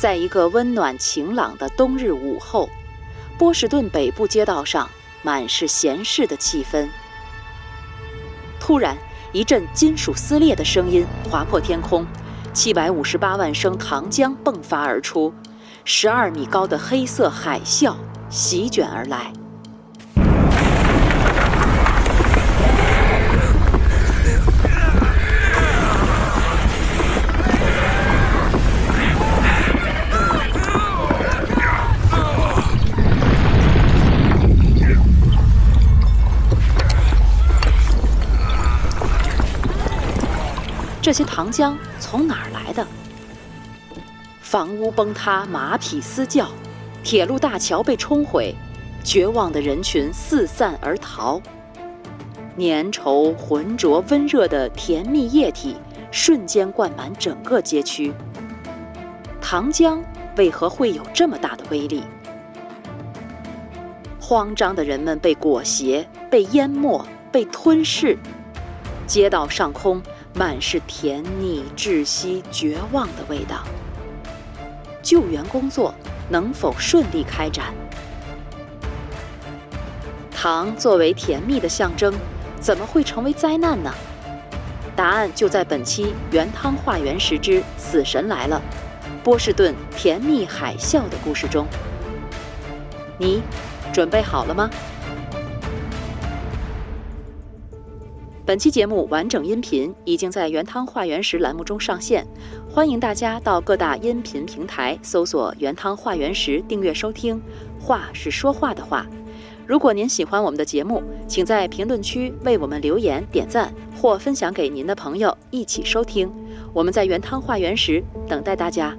在一个温暖晴朗的冬日午后，波士顿北部街道上满是闲适的气氛。突然，一阵金属撕裂的声音划破天空，七百五十八万升糖浆迸发而出，十二米高的黑色海啸席卷而来。这些糖浆从哪儿来的？房屋崩塌，马匹嘶叫，铁路大桥被冲毁，绝望的人群四散而逃。粘稠、浑浊、温热的甜蜜液体瞬间灌满整个街区。糖浆为何会有这么大的威力？慌张的人们被裹挟，被淹没，被吞噬。街道上空。满是甜腻、窒息、绝望的味道。救援工作能否顺利开展？糖作为甜蜜的象征，怎么会成为灾难呢？答案就在本期《原汤化原食之死神来了》波士顿甜蜜海啸的故事中。你准备好了吗？本期节目完整音频已经在“原汤化原食”栏目中上线，欢迎大家到各大音频平台搜索“原汤化原食”订阅收听。话是说话的话。如果您喜欢我们的节目，请在评论区为我们留言、点赞或分享给您的朋友一起收听。我们在“原汤化原食”等待大家。